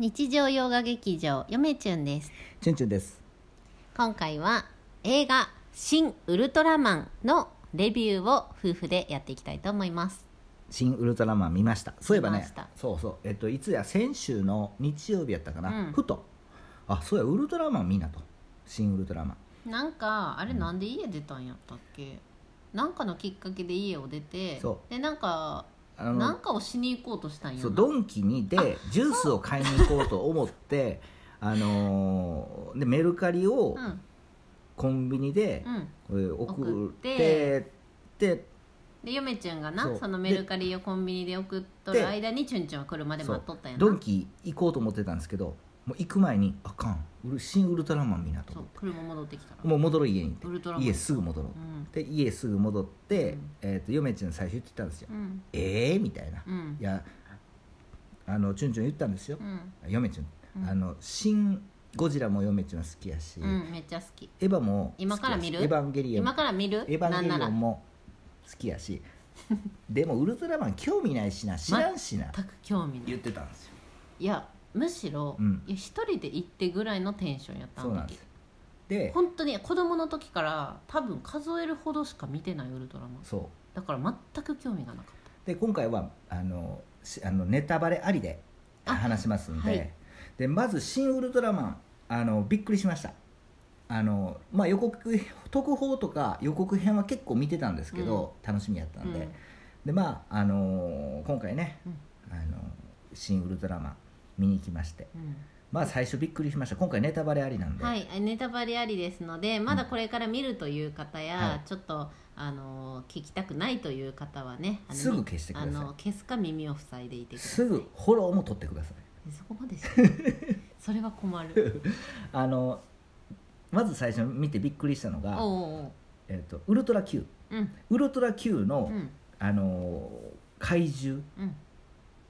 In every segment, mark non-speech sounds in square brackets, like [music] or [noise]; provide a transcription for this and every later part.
日常洋画劇場よめちゅんです。チュンチュンです。今回は映画「新ウルトラマン」のレビューを夫婦でやっていきたいと思います。新ウルトラマン見ました。そういえばねそうそう。えっといつや先週の日曜日やったかな、うん。ふと。あそうやウルトラマン見なと。新ウルトラマン。なんかあれなんで家出たんやったっけ？なんかのきっかけで家を出てそでなんかあのなんかをしに行こうとしたんやな。そうドンキにでジュースを買いに行こうと思ってあのーでメルカリをうん。コンビニでうん。送送っって。てでで嫁ちゃんがなそのメルカリをコンビニで送っとる間にチュンチュンは車で待っとったんやな。ドンキ行こうと思ってたんですけどもう行く前にあかん。新ウルトラマン見なと思って。車戻ってきたら。もう戻ろう家に家すぐ戻ろう。うん。で家すぐ戻って、うん。えー、と嫁ちゃん最初言ってたんですよ、うん。ええー、みたいな、うん。いやあのチュンチュン言ったんですよ。う、ん。嫁ちゃん、うん。あの新ゴジラも嫁ちゃん好きやし、うんめっちゃ好き。エヴァも今から見る？エヴァンゲリオン。今から見る？エヴァンゲリオンも好きやし。でもウルトラマン興味ないしな知らんしな、全く興味ない。言ってたんですよ。いやむしろ、うん。いや一人で行ってぐらいのテンションやったあの時そうなんです。で本当に子供の時から多分数えるほどしか見てないウルトラマン。そう。だから全く興味がなかっで今回はあのしあのネタバレありであ話しますんで,、はい。でまず「新ウルトラマン」あのびっくりしました。あの、まあ、予告特報とか予告編は結構見てたんですけど、楽しみやったたんで、でまああの今回ねうん「あの新ウルトラマン」見に行きまして。うん。まあ最初びっくりしました。今回ネタバレありなんで、はい、ネタバレありですのでまだこれから見るという方や、はい。ちょっとあの聞きたくないという方はねあのすぐ消してください。あの消すか耳を塞いでいてください。すぐフォローも取ってください。そこまでして [laughs] それは困る。[laughs] あのまず最初見てびっくりしたのが、おうおうおう。えー、とウルトラ Q うん。ウルトラ Q の、うん。あの怪獣、うん。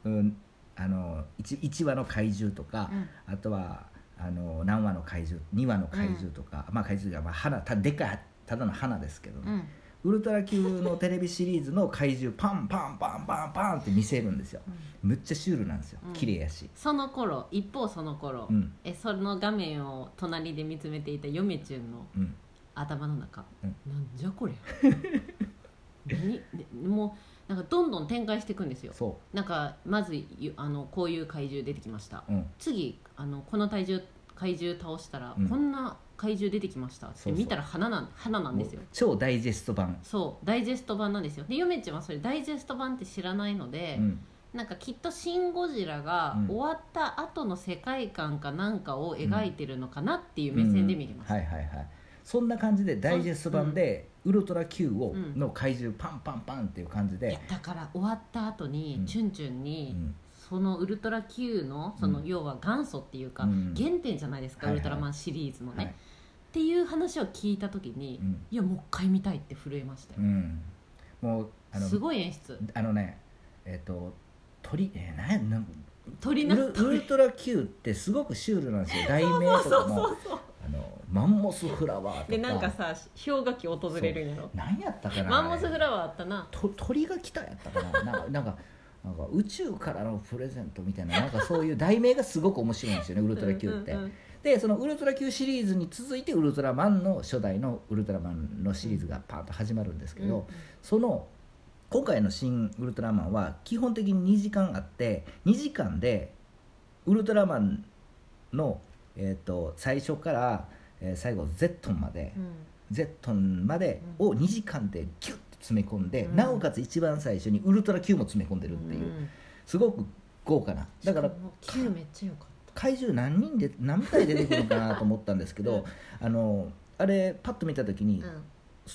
うんあの 1, 1話の怪獣とかう、ん。あとはあの何話の怪獣2話の怪獣とか、まあ怪獣が、まあ、花たでかいただの花ですけどね、うん。ウルトラ Q のテレビシリーズの怪獣パンパンパンパンパンって見せるんですよ。むっちゃシュールなんですよ。うん。綺麗やし、その頃一方その頃、うん。えその画面を隣で見つめていた嫁ちゅんのうん、頭の中、うん。なんじゃこれ [laughs] 何？でもうなんかどんどん展開していくんですよ。そなんかまずゆあのこういう怪獣出てきました。う、うん、次あのこの体重怪獣倒したら、うん。こんな怪獣出てきましたって見たら花なん花なんですよ。超ダイジェスト版、そうダイジェスト版なんですよ。で嫁ちゃんはそれダイジェスト版って知らないので、うん、なんかきっと「シン・ゴジラ」がうん。終わった後の世界観かなんかを描いてるのかなっていう目線で見てました、はいはいはいそんな感じでダイジェスト版で、ウルトラ Q を、うんの怪獣パンパンパンっていう感じいでや、だから終わった後に、うん。チュンチュンに、うん。そのウルトラ Q のその、うん。要は元祖っていうか、うん。原点じゃないですか、ウルトラマンシリーズのね、はい。っていう話を聞いた時に、うん。いやもう一回見たいって震えましたよ、うん、もうあのすごい演出。あのねえっ、と鳥えー、なんやなん鳥なウルウルトラ Q ってすごくシュールなんですよ。題名とかも。あのマンモスフラワーとか。でなんかさ氷河期訪れるんやろ？何やったかなマンモスフワラワーあったな。ーと鳥が来たやったかな。なんかなんかなんか宇宙からのプレゼントみたいななんかそういう題名がすごく面白いんですよねウルトラ Q って、うんうんうんでそのウルトラ Q シリーズに続いてウルトラマンの初代のウルトラマンのシリーズがパーンと始まるんですけど、その今回の「新ウルトラマン」は基本的に2時間あって2時間でウルトラマンの、えー、と最初から、えー最後 Z まで、うん。Z までを2時間でギュッと詰め込んで、うん。なおかつ一番最初にウルトラ Q も詰め込んでるっていう、ん。すごく豪華な。だから Q めっちゃ良かっ怪獣何人で何体出てくるのかなと思ったんですけど、あのあれパッと見た時に、た、うん。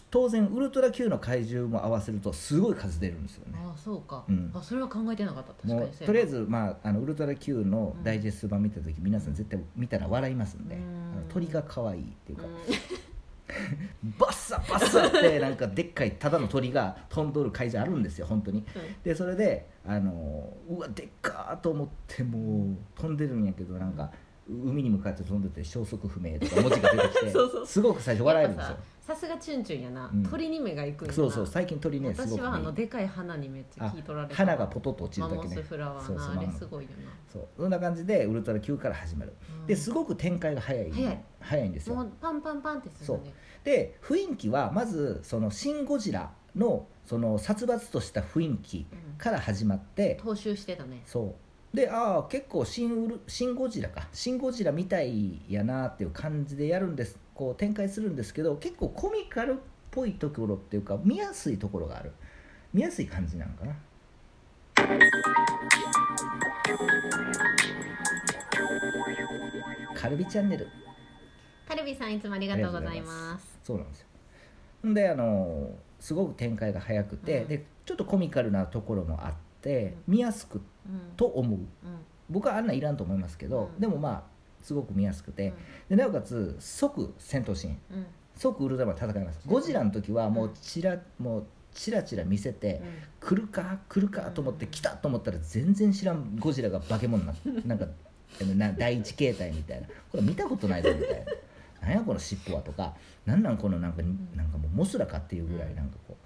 当然ウルトラ Q の怪獣も合わせるとすごい数出るんですよね。ああそうか、うん。あそれは考えてなかった。確かに。とりあえず、まあ、あのウルトラ Q のダイジェスト版見た時、皆さん絶対見たら笑いますんで、うん鳥が可愛いっていうか、う [laughs] バッサバッサって [laughs] なんかでっかいただの鳥が飛んどる怪獣あるんですよ本当に。ん。でそれであのうわでっかーと思ってもう飛んでるんやけどなんか海に向かって飛んでて消息不明とか文字が出てきて [laughs] すごく最初笑えるんですよ。ささすがチュンチュンやな、うん。鳥に目が行くんやな。そうそう最近鳥ねすごく私はあのねでかい花にめっちゃあ聞い取られた。花がポトッと落ちるマモスだけねフラワーなあれすごいよそうそんな感じでウルトラ Q から始まる。な、ですごく展開が早い。早い。早いんですよ。もうパンパンパンってするねで雰囲気はまずその「シン・ゴジラの」その殺伐とした雰囲気うんから始まって踏襲してたね。そうでああ結構シンウル「シン・ゴジラ」か「シン・ゴジラ」みたいやなっていう感じでやるんです。こう展開するんですけど結構コミカルっぽいところっていうか見やすいところがある。見やすい感じなのかな。カルビチャンネル。カルビさんいつもありがとうございます。そうなんですよ。んであのすごく展開が早くて、うん。でちょっとコミカルなところもあって見やすくうんと思う。うん僕はあんなんいらんと思いますけど、うん。でもまあすごく見やすくて、でなおかつ即戦闘シーン。うん。うん即ウルトラマン戦います。ゴジラの時はもうチラもうチラチラ見せて、来るか？来るか？と思ってうん。来たと思ったら全然知らんゴジラが化け物にななんかな第一形態みたいな。これ見たことないぞみたいな。何やこの尻尾はとか。なんなんこのなんかなんかもうモスラかっていうぐらいなんかこう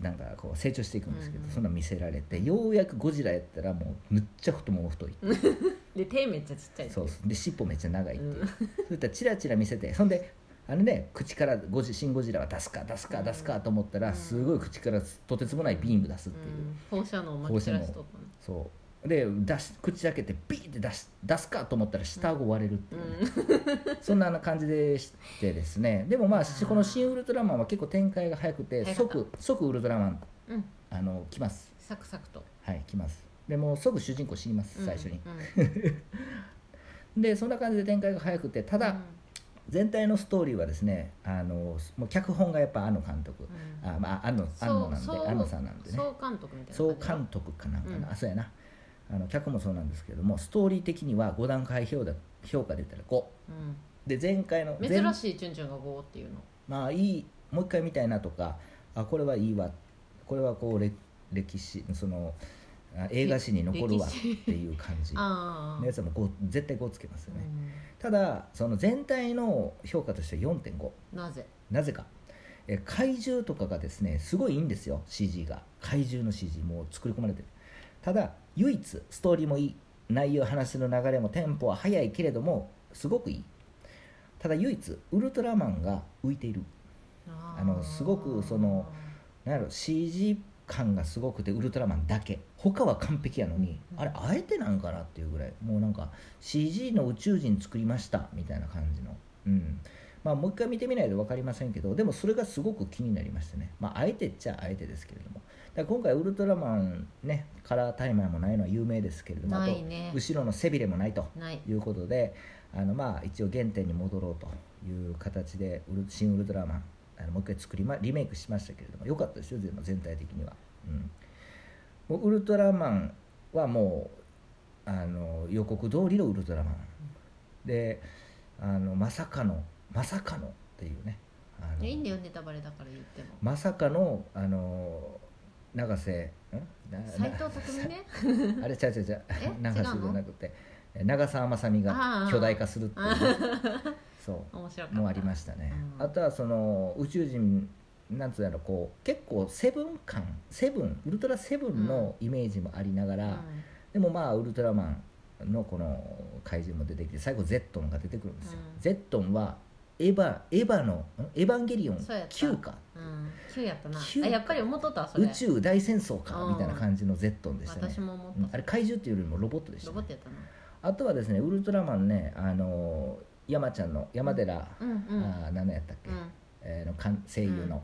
なんかこう成長していくんですけど、うんそんなん見せられてようやくゴジラやったらもうむっちゃ太もも太い [laughs] で手めっちゃちっちゃいそうそう。で尻尾めっちゃ長いっていう、うん。そういったらチラチラ見せてそんであのね口からゴジシン・ゴジラは出すか出すか出すかと思ったら、うん。すごい口からとてつもないビーム出すっていう、うん。放射能をまき散らしとったねそうで出し口開けてビーって出し出すかと思ったら下顎割れるっていうね、[laughs] そんな感じでしてですね。でもまあこの「新ウルトラマン」は結構展開が早くて即即ウルトラマンうん。うんあの来ます。サクサクと。はい来ます。でもう即主人公死にます最初に、うん。[laughs] でそんな感じで展開が早くてただ、うん。全体のストーリーはですねあのもう脚本がやっぱ庵野監督、うん。あまあ庵野なんで庵野さんなんでね。総監督みたいな総監督かなんかな、うん。あそうやなあの脚もそうなんですけれどもストーリー的には5段階評価評価で言ったら5うん。で前回の前珍しいチュンチュンが5っていうの。まあいいもう一回見たいなとかあこれはいいわ。これはこう歴歴史そのあ映画史に残るわっていう感じ。[laughs] のやつはもう5絶対5つけますよね、うただその全体の評価としては4.5んなぜ？なぜか。え怪獣とかがですねすごいいいんですよ CG が。怪獣の CG もう作り込まれてるただ唯一ストーリーもいい。内容話の流れもテンポは速いけれどもすごくいい。ただ唯一ウルトラマンが浮いている。ああのすごくそのなんやろ CG 感がすごくてウルトラマンだけ。他は完璧やのに、うん。あれあえてなんかなっていうぐらい。もうなんか CG の宇宙人作りましたみたいな感じの。うん。まあもう一回見てみないと分かりませんけどでもそれがすごく気になりましてね。まああえてっちゃあえてですけれどもだ今回ウルトラマンねカラータイマーもないのは有名ですけれどもね。後ろの背びれもないとない。いうことであのまあ一応原点に戻ろうという形で新ウルトラマンあのもう一回作り、ま、リメイクしましたけれども良かったですよ全全体的には、うん、もうウルトラマンはもうあの予告通りのウルトラマン。であのまさかのまさかのっていうね。いいんだよネタバレだから言っても。まさかのあの永瀬斎藤匠ね。[laughs] あれちゃうちゃうちゃう。え？長瀬じゃなくて。長澤まさみが巨大化するっていうね。[laughs] そう。もありましたね、うん。あとはその宇宙人なんつうやろこう結構セブン感セブンウルトラセブンのイメージもありながら、うん。でもまあウルトラマンのこの怪獣も出てきて最後ゼットンが出てくるんですよ、うん。ゼットンはエヴァエヴァのん？エヴァンゲリオン？そうやった。9か？うん。9やったな。9あやっぱり思っとったそれ。宇宙大戦争か？うん。みたいな感じのゼットンでしたね。私も思った。うん。あれ怪獣っていうよりもロボットでした、ね。ロボットやったな。あとはですねウルトラマンねあの山ちゃんの山寺、うんうんあー何のやったっけ、うん。えーの声優の、うんうん。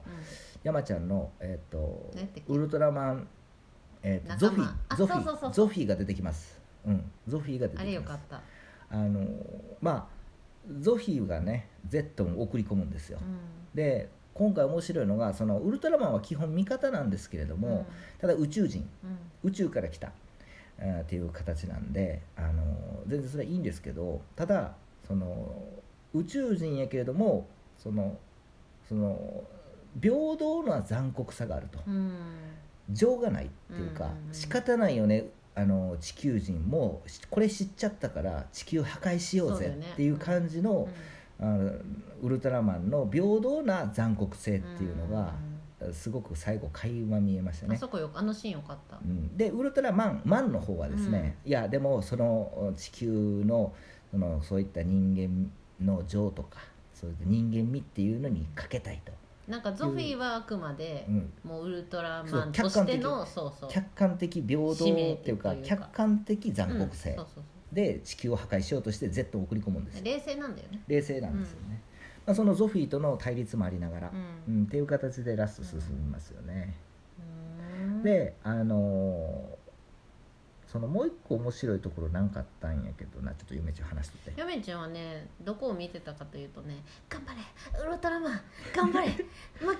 山ちゃんの、えー、と何やったっけ？ウルトラマン、えーとゾフィゾフィゾフィーが出てきます、うん、ゾフィーが出てきます。あれよかった。あのまあゾフィーがねゼットンを送り込むんですよ、うで今回面白いのがそのウルトラマンは基本味方なんですけれども、ん。ただ宇宙人うん。宇宙から来た、えーっていう形なんであの全然それはいいんですけどただその宇宙人やけれどもそのその平等な残酷さがあると。うん。情がないっていうか、うんうんうん。仕方ないよねあの地球人もしこれ知っちゃったから地球破壊しようぜっていう感じの,、うん。あのウルトラマンの平等な残酷性っていうのが、うすごく最後垣間見えましたね。んあそこよあのシーンよかった。うん。でウルトラマンマンの方はですね、いやでもその地球のそのそういった人間の情とかそういった人間味っていうのにかけたいと、なんかゾフィーはあくまでうん、もうウルトラマンとしてのそうそう。客観的平等っていうかというか。客観的残酷性。で地球を破壊しようとして Z を送り込むんです冷静なんだよね。冷静なんですよね、まあ、そのゾフィーとの対立もありながら、ううんんっていう形でラスト進みますよね、うん。であのーそのもう一個面白いところなんかあったんやけどなちょっと夢ちゃん話してて。ヨメちゃんはねどこを見てたかというとね「頑張れウルトラマン頑張れ [laughs] 負けるなあ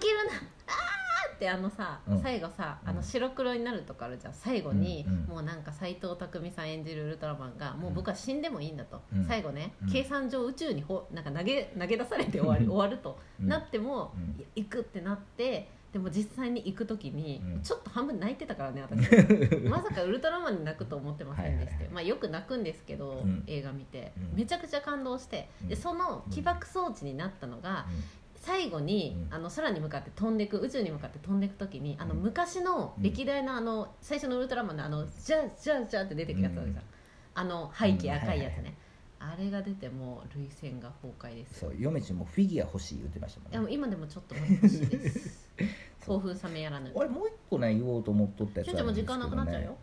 ー!」ってあのさ、うん。最後さあうん。の白黒になるとこあるじゃん最後に、うん。うん。もうなんか斎藤工さん演じるウルトラマンがもう僕は死んでもいいんだと、うん。最後ね、うん。計算上宇宙にほなんか投げ投げ出されて終わり終わると、うん。なっても、うん。いや行くってなってでも実際に行く時に、うん。ちょっと半分泣いてたからね私。[laughs] まさかウルトラマンに泣くと思ってませんでしたよ、はいはいはい。まあ、よく泣くんですけど、うん。映画見て、うん。めちゃくちゃ感動して、でうん。その起爆装置になったのが、う最後に、うん。あの空に向かって飛んでいく宇宙に向かって飛んでいく時にあのうん。昔の歴代のあの最初のウルトラマンのあのジャージャージャーって出てくるやつあるじゃん、あの背景うん。赤いやつね、あれが出てもう涙腺が崩壊です。そう嫁ちんもフィギュア欲しい言ってましたもんね。でも今でもちょっと欲しいです [laughs] 興奮冷めやらぬ。俺もう一個ね言おうと思っとったやつちょんちゃんもう時間なくなっちゃうよ、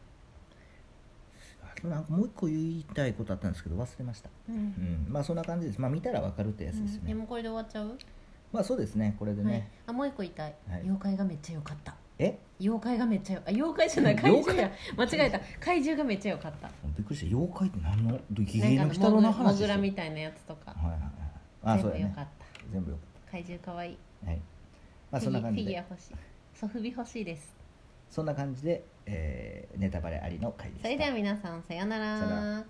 なんかもう一個言いたいことあったんですけど忘れました。うん。うん。まあそんな感じです。まあ見たらわかるってやつですよね、でもこれで終わっちゃう、まあそうですね。これでね、はい、あもう一個言いたい、はい。妖怪がめっちゃ良かった。え？妖怪がめっちゃよあ妖怪じゃない怪？妖獣や。間違えた。怪獣がめっちゃ良かった。びっくりした。妖怪って何の？ギリの鬼太郎の話モグラみたたいなやつとか。はいはいはい。あ全部良かった。全部よか怪獣かわいい。ったはいまあそんな感じフィギュアで欲しい。ソフビ欲しいです。そんな感じで、えーネタバレありの回でした。それでは皆さんさようなさよなら